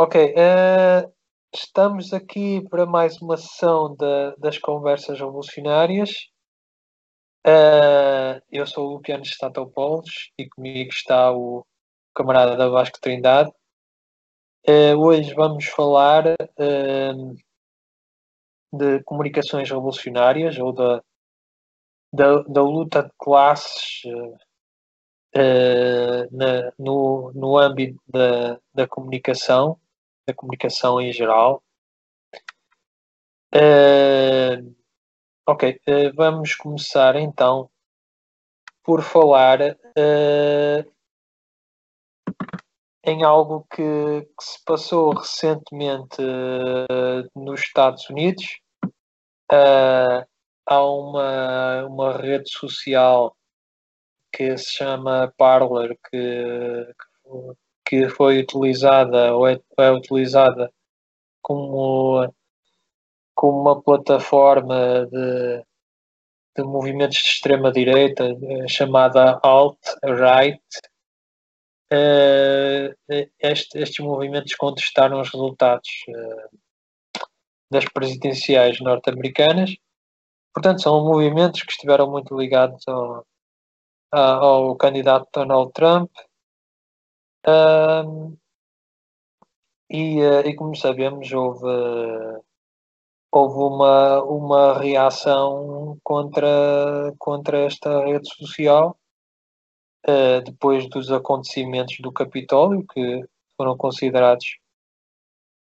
Ok, uh, estamos aqui para mais uma sessão de, das conversas revolucionárias. Uh, eu sou o Luciano Statopoulos e comigo está o camarada Vasco Trindade. Uh, hoje vamos falar de comunicações revolucionárias ou da, da, da luta de classes uh, na, no, no âmbito da, da comunicação, da comunicação em geral. Uh, ok, uh, vamos começar então por falar em algo que, que, se passou recentemente nos Estados Unidos. há uma, uma rede social que se chama Parler, que, que foi utilizada ou é, é utilizada como, como uma plataforma de, de movimentos de extrema-direita eh, chamada Alt-Right. Uh, este, estes movimentos contestaram os resultados das presidenciais norte-americanas. Portanto, são movimentos que estiveram muito ligados ao, ao candidato Donald Trump. Um, e, eh, e, como sabemos, houve, houve uma, uma reação contra, contra esta rede social uh, depois dos acontecimentos do Capitólio, que foram considerados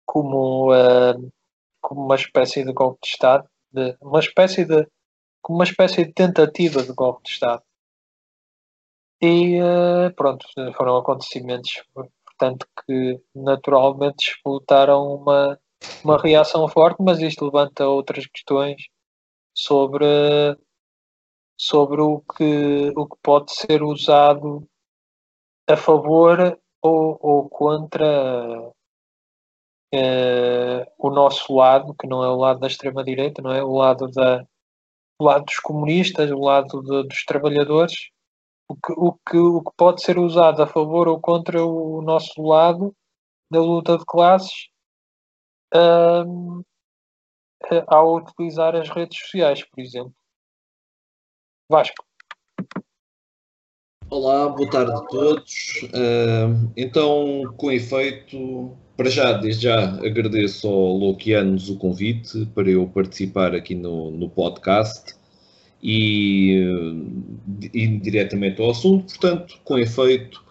como, uh, como uma espécie de golpe de Estado, de, uma espécie de, como uma espécie de tentativa de golpe de Estado. E uh, pronto, foram acontecimentos, portanto, que naturalmente disputaram uma, uma reação forte, mas isto levanta outras questões sobre, sobre o, que, o que pode ser usado a favor ou, ou contra uh, o nosso lado, que não é o lado da extrema-direita, não é? O lado, da, o lado dos comunistas, o lado de, dos trabalhadores o que, o, que, o que pode ser usado a favor ou contra o nosso lado da luta de classes um, ao utilizar as redes sociais, por exemplo. Vasco. Olá, boa tarde a todos. Uh, então, com efeito, para já, desde já agradeço ao Loquianos o convite para eu participar aqui no, no podcast e ir diretamente ao assunto. Portanto, com efeito,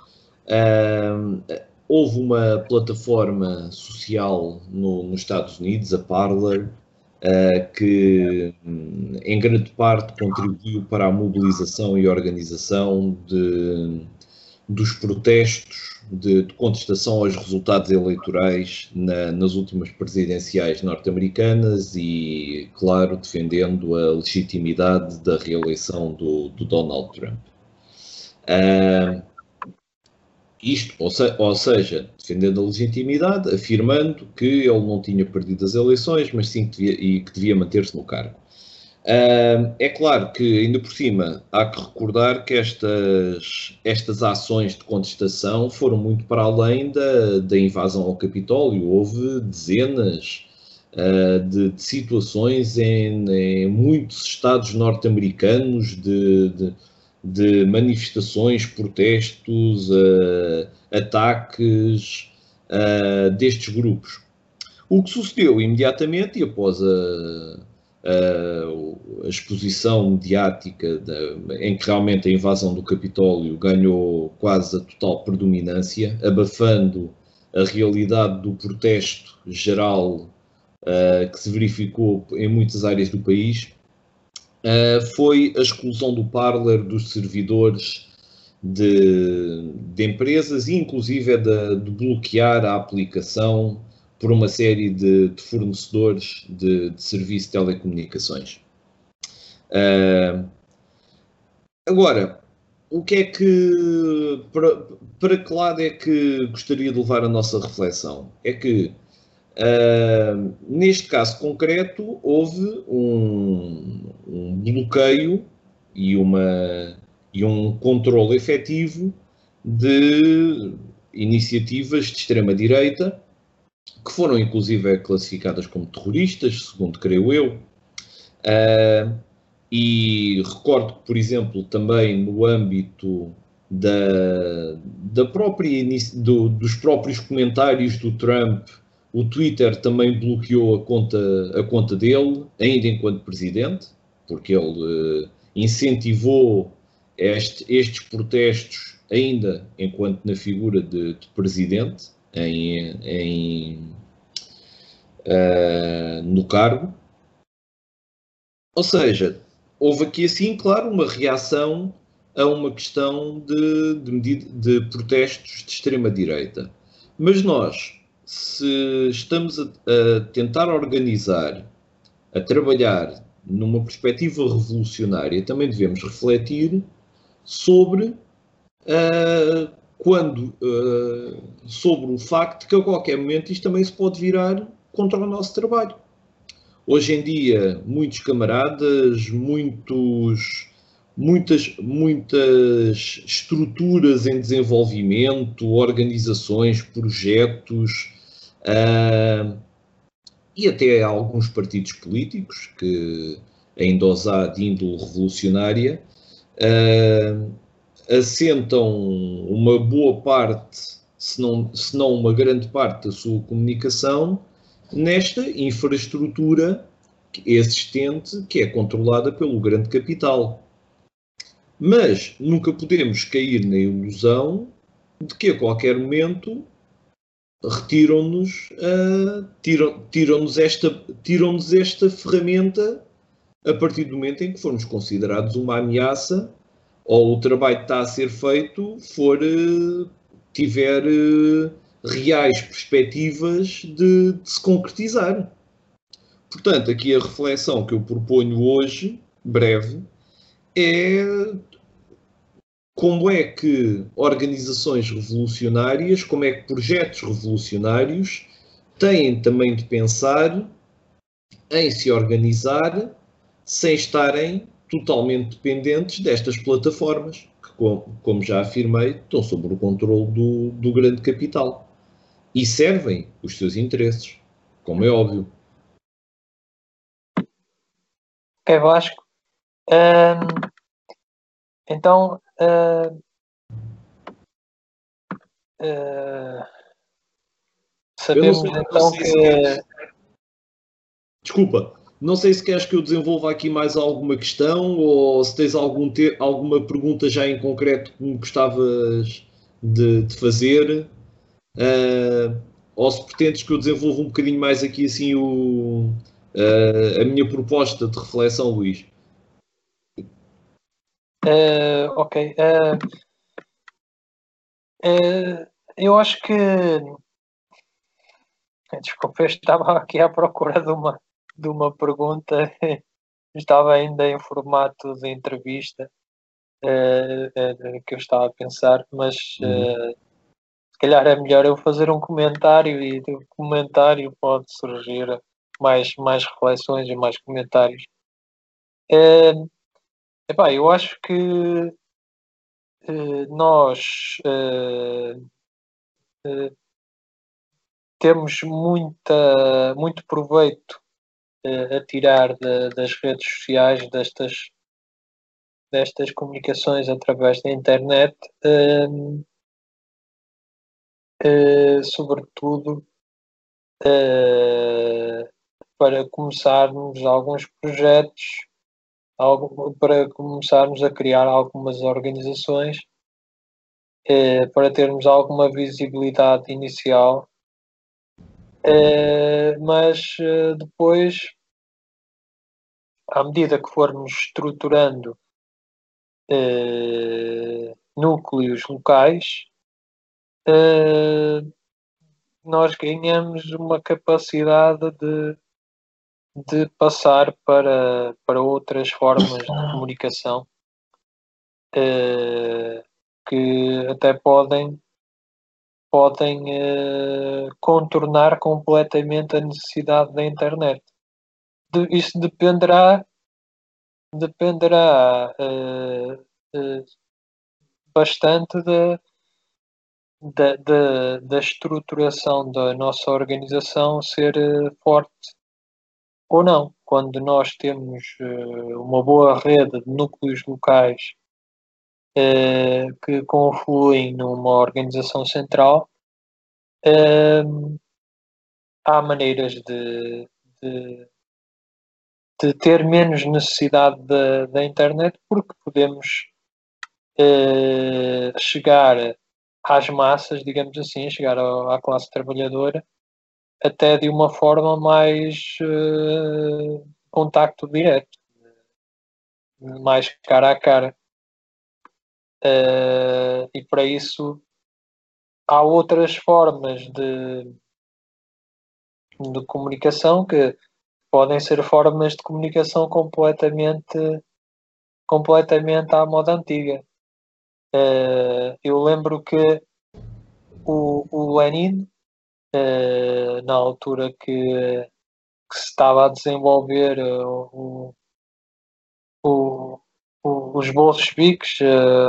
houve uma plataforma social no, nos Estados Unidos, a Parler, uh, que em grande parte contribuiu para a mobilização e organização de, dos protestos de, de, contestação aos resultados eleitorais na, nas últimas presidenciais norte-americanas e, claro, defendendo a legitimidade da reeleição do, do Donald Trump. Uh, isto, ou, se, ou, seja, defendendo a legitimidade, afirmando que ele não tinha perdido as eleições, mas sim que devia, e que devia manter-se no cargo. É claro que, ainda por cima, há que recordar que estas, estas ações de contestação foram muito para além da, da invasão ao Capitólio. Houve dezenas uh, de, de, situações em, em, muitos estados norte-americanos de, de, de, manifestações, protestos, uh, ataques destes grupos. O que sucedeu imediatamente e após a a exposição mediática em que realmente a invasão do Capitólio ganhou quase a total predominância, abafando a realidade do protesto geral uh, que se verificou em muitas áreas do país, uh, foi a exclusão do Parler dos servidores de, de empresas e inclusive é de, de bloquear a aplicação por uma série de, de fornecedores de, de, serviço de telecomunicações. Uh, agora, o que é que. Para, para que lado é que gostaria de levar a nossa reflexão? É que, uh, neste caso concreto, houve um, um bloqueio e, uma, e um controle efetivo de iniciativas de extrema-direita que foram inclusive classificadas como terroristas, segundo creio eu. Uh, e recordo que, por exemplo, também no âmbito da, da própria, do, dos próprios comentários do Trump, o Twitter também bloqueou a conta, a conta dele, ainda enquanto presidente, porque ele uh, incentivou este, estes protestos ainda enquanto na figura de, de presidente em, em uh, no cargo. Ou seja, houve aqui assim, claro, uma reação a uma questão de, de, de protestos de extrema-direita. Mas nós, se estamos a, a, tentar organizar, a trabalhar numa perspectiva revolucionária, também devemos refletir sobre uh, quando uh, sobre o facto que a qualquer momento isto também se pode virar contra o nosso trabalho. Hoje em dia, muitos camaradas, muitos, muitas, muitas estruturas em desenvolvimento, organizações, projetos uh, e até alguns partidos políticos que os há de índole revolucionária, uh, assentam uma boa parte, se não, se não uma grande parte da sua comunicação nesta infraestrutura existente que é controlada pelo grande capital. Mas nunca podemos cair na ilusão de que a qualquer momento retiram-nos uh, tiram, tiram-nos esta, tiram-nos esta ferramenta a partir do momento em que formos considerados uma ameaça ou o trabalho que está a ser feito for uh, tiver uh, reais perspectivas de, de, se concretizar. Portanto, aqui a reflexão que eu proponho hoje, breve, é como é que organizações revolucionárias, como é que projetos revolucionários têm também de pensar em se organizar sem estarem totalmente dependentes destas plataformas, que, como já afirmei, estão sob o controle do, do grande capital e servem os seus interesses, como é óbvio. Ok, Vasco. Um, então, uh, uh, sabemos então que. Desculpa, não sei se queres que eu desenvolva aqui mais alguma questão ou se tens algum te alguma pergunta já em concreto que me gostavas de, de fazer. Uh, ou se pretendes que eu desenvolva um bocadinho mais aqui assim o, uh, a minha proposta de reflexão, Luís. Uh, ok. eu acho que. Desculpa, eu estava aqui à procura de uma, de uma pergunta, estava ainda em formato de entrevista uh, uh, que eu estava a pensar, mas uh, se calhar é melhor eu fazer um comentário e do comentário pode surgir mais, mais reflexões e mais comentários. Uh, epá, eu acho que nós temos muita, muito proveito a tirar de, das redes sociais, destas, destas comunicações através da internet, uh, uh, sobretudo uh, para começarmos alguns projetos, algo, para começarmos a criar algumas organizações, para termos alguma visibilidade inicial Uh, mas uh, depois à medida que formos estruturando uh, núcleos locais, uh, nós ganhamos uma capacidade de, de passar para, para outras formas de comunicação uh, que até podem podem contornar completamente a necessidade da internet de, isso dependerá dependerá uh, uh, bastante da, da, da estruturação da nossa organização ser uh, forte ou não. Quando nós temos uh, uma boa rede de núcleos locais que confluem numa organização central, há maneiras de, de, de, ter menos necessidade da, internet porque podemos chegar às massas, digamos assim, chegar à classe trabalhadora, até de uma forma mais uh, contacto direto, mais cara a cara. Uh, e para isso há outras formas de, de comunicação que podem ser formas de comunicação completamente completamente à moda antiga. Uh, eu lembro que o, o Lenin, uh, na altura que, que, se estava a desenvolver uh, o, o, os bolcheviques,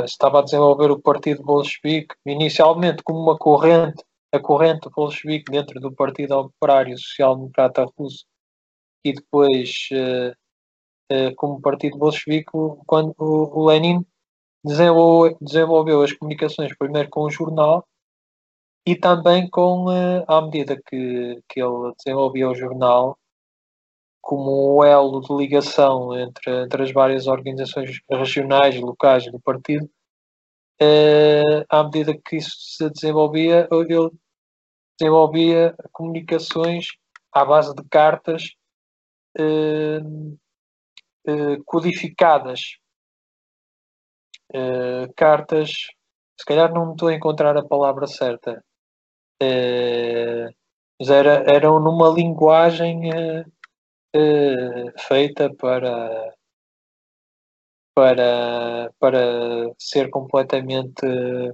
estava a desenvolver o Partido Bolchevique, inicialmente como uma corrente, a corrente bolchevique dentro do Partido Operário Social Democrata Russo, e depois como Partido Bolchevique, quando o, o Lenin desenvolveu, desenvolveu as comunicações primeiro com o jornal e também com, eh, à medida que, que ele desenvolvia o jornal, como elo de ligação entre, entre as várias organizações regionais e locais do partido, à medida que isso se desenvolvia, ele desenvolvia comunicações à base de cartas codificadas uh, cartas, se calhar não estou a encontrar a palavra certa, mas era, eram numa linguagem feita para, para, para ser completamente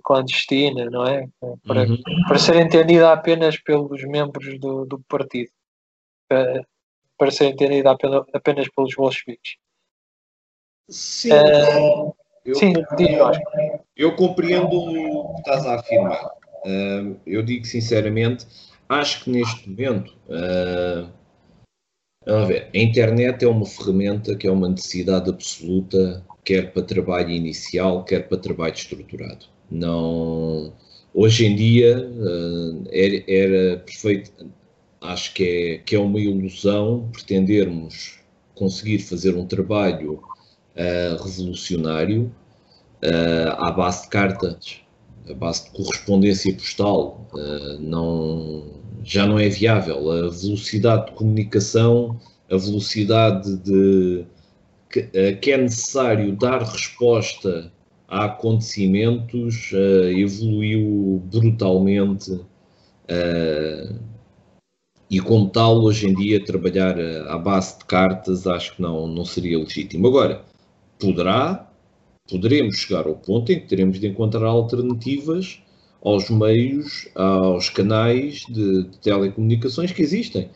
clandestina, não é? Para, uhum. para ser entendida apenas pelos membros do, do partido. Para, ser entendida apenas, apenas pelos bolcheviques. Sim. Uh, eu, Sim, compreendo, eu compreendo o que estás a afirmar. Uh, eu digo sinceramente, acho que neste momento, uh, a ver, a internet é uma ferramenta que é uma necessidade absoluta, quer para trabalho inicial, quer para trabalho estruturado. Não, hoje em dia uh, era, era, perfeito, acho que é, que é uma ilusão pretendermos conseguir fazer um trabalho uh, revolucionário uh, à base de cartas, à base de correspondência postal, uh, não, já não é viável. A velocidade de comunicação, a velocidade de que, que é necessário dar resposta a acontecimentos evoluiu brutalmente e como tal, hoje em dia, trabalhar à base de cartas acho que não, não seria legítimo. Agora, poderá, poderemos chegar ao ponto em que teremos de encontrar alternativas aos meios, aos canais de, de telecomunicações que existem.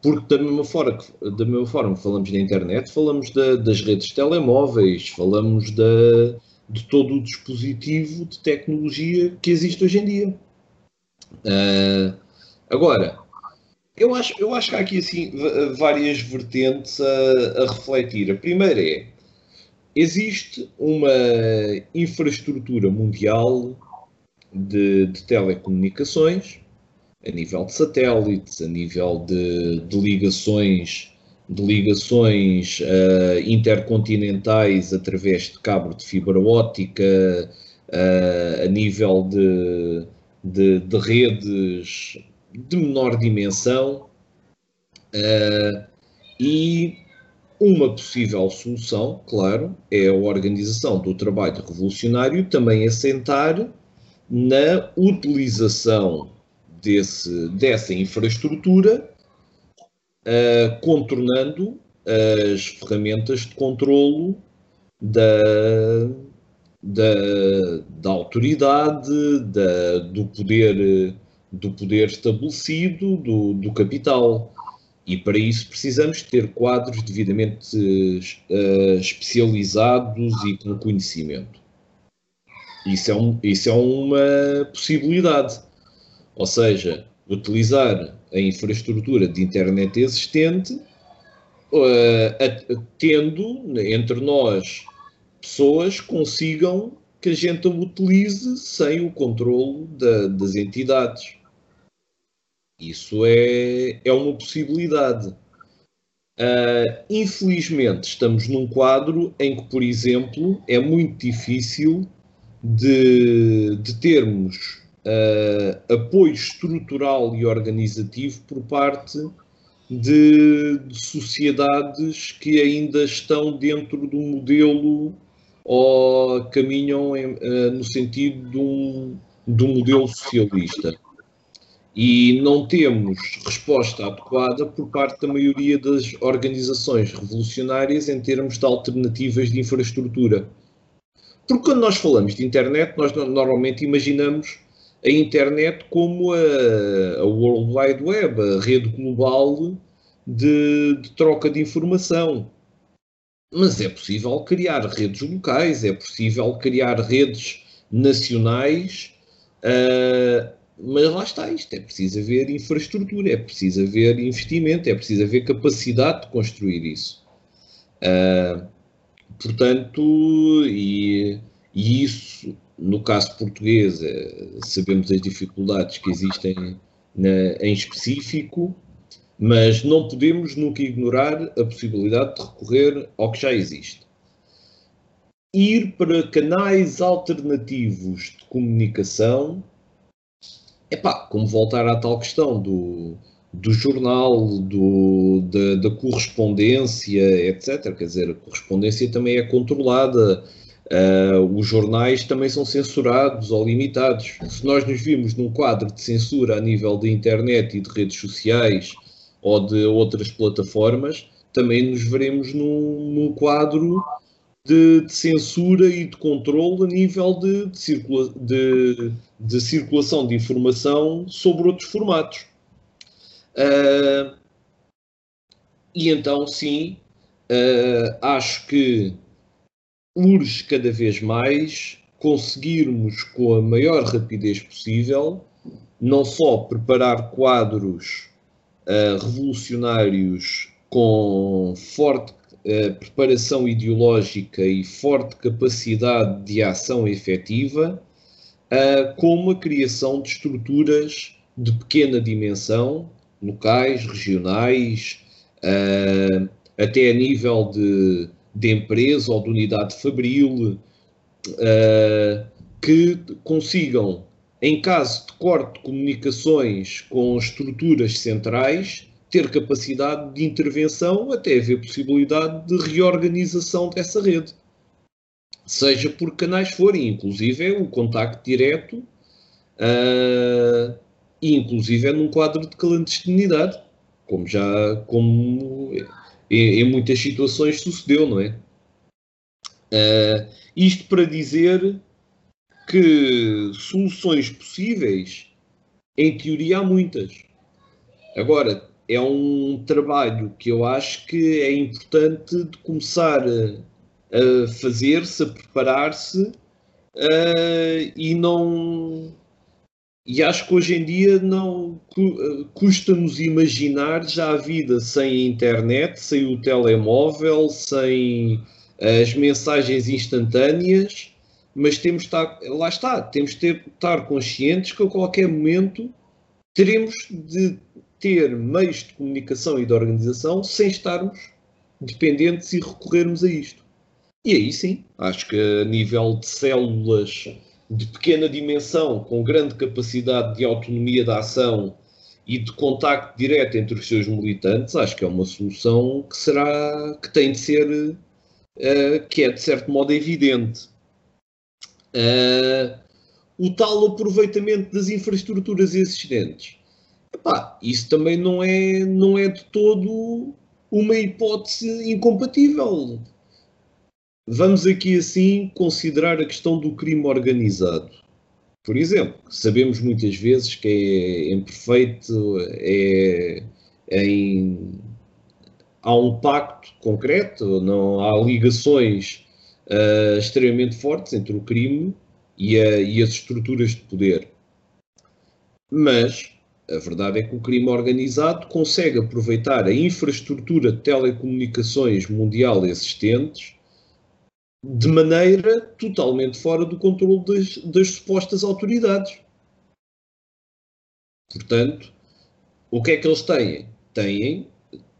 Porque da mesma forma que, da mesma forma falamos da internet, falamos da, das redes telemóveis, falamos da, de todo o dispositivo de tecnologia que existe hoje em dia. Uh, agora, eu acho, eu acho que há aqui assim, várias vertentes a, a refletir. A primeira é existe uma infraestrutura mundial de, de, telecomunicações, a nível de satélites, a nível de, de ligações, de ligações uh, intercontinentais através de cabo de fibra óptica, uh, a nível de, de, de, redes de menor dimensão. Uh, e uma possível solução, claro, é a organização do trabalho revolucionário também assentar na utilização desse, dessa infraestrutura, uh, contornando as ferramentas de controlo da, da, da autoridade, da, do, poder, do poder estabelecido, do, do capital. E para isso precisamos ter quadros devidamente uh, especializados e com conhecimento. Isso é, um, isso é uma possibilidade. Ou seja, utilizar a infraestrutura de internet existente, uh, tendo entre nós pessoas consigam que a gente a utilize sem o controle da, das entidades. Isso é, é uma possibilidade. Uh, infelizmente, estamos num quadro em que, por exemplo, é muito difícil de, de termos uh, apoio estrutural e organizativo por parte de, de, sociedades que ainda estão dentro do modelo ou caminham em, uh, no sentido de um, de um modelo socialista e não temos resposta adequada por parte da maioria das organizações revolucionárias em termos de alternativas de infraestrutura. Porque quando nós falamos de internet, nós normalmente imaginamos a internet como a, a World Wide Web, a rede global de, de troca de informação. Mas é possível criar redes locais, é possível criar redes nacionais uh, mas lá está isto, é preciso haver infraestrutura, é preciso haver investimento, é preciso haver capacidade de construir isso. Uh, portanto, e, e, isso, no caso português, é, sabemos as dificuldades que existem na, em específico, mas não podemos nunca ignorar a possibilidade de recorrer ao que já existe. Ir para canais alternativos de comunicação Epá, como voltar à tal questão do, do jornal, do, da, da, correspondência, etc. Quer dizer, a correspondência também é controlada, uh, os jornais também são censurados ou limitados. Se nós nos vimos num quadro de censura a nível da internet e de redes sociais ou de outras plataformas, também nos veremos num, num quadro de, de, censura e de controle a nível de, de, circula, de, circulação de informação sobre outros formatos. Uh, e então, sim, uh, acho que urge cada vez mais conseguirmos, com a maior rapidez possível, não só preparar quadros uh, revolucionários com forte preparação ideológica e forte capacidade de ação efetiva, uh, como a criação de estruturas de pequena dimensão, locais, regionais, uh, até a nível de, de empresa ou de unidade fabril, que consigam, em caso de corte de comunicações com estruturas centrais, ter capacidade de intervenção até haver possibilidade de reorganização dessa rede. Seja por canais forem, inclusive é o contacto direto uh, inclusive é num quadro de clandestinidade, como já como em, em muitas situações sucedeu, não é? Uh, isto para dizer que soluções possíveis, em teoria, há muitas. Agora, é um trabalho que eu acho que é importante de começar a, a fazer-se, a preparar-se uh, e não. E acho que hoje em dia não custa-nos imaginar já a vida sem a internet, sem o telemóvel, sem as mensagens instantâneas, mas temos de estar, lá está, temos de estar conscientes que a qualquer momento teremos de ter meios de comunicação e de organização sem estarmos dependentes e recorrermos a isto. E aí sim, acho que a nível de células de pequena dimensão, com grande capacidade de autonomia da ação e de contacto direto entre os seus militantes, acho que é uma solução que será, que tem de ser, uh, que é de certo modo evidente. Uh, o tal aproveitamento das infraestruturas existentes Epá, isso também não é, não é de todo uma hipótese incompatível. Vamos aqui assim considerar a questão do crime organizado. Por exemplo, sabemos muitas vezes que é imperfeito, é, é em, há um pacto concreto, não há ligações uh, extremamente fortes entre o crime e, a, e as estruturas de poder. Mas a verdade é que o crime organizado consegue aproveitar a infraestrutura de telecomunicações mundial existentes de maneira totalmente fora do controle das, das supostas autoridades. Portanto, o que é que eles têm? Têm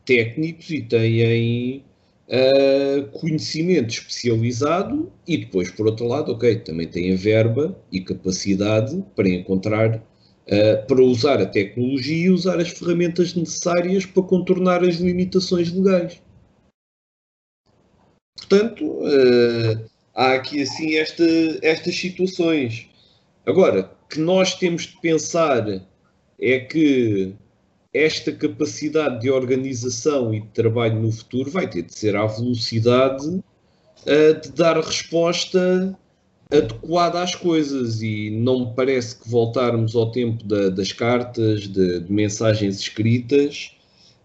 técnicos e têm uh, conhecimento especializado e depois, por outro lado, ok, também têm verba e capacidade para encontrar, uh, para usar a tecnologia e usar as ferramentas necessárias para contornar as limitações legais. Portanto, uh, há aqui assim esta, estas situações. Agora, que nós temos de pensar é que esta capacidade de organização e de trabalho no futuro vai ter de ser à velocidade uh, de dar resposta adequada às coisas e não me parece que voltarmos ao tempo da, das cartas, de, de, mensagens escritas,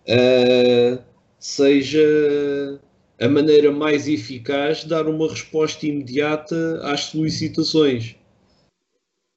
uh, seja a maneira mais eficaz de dar uma resposta imediata às solicitações.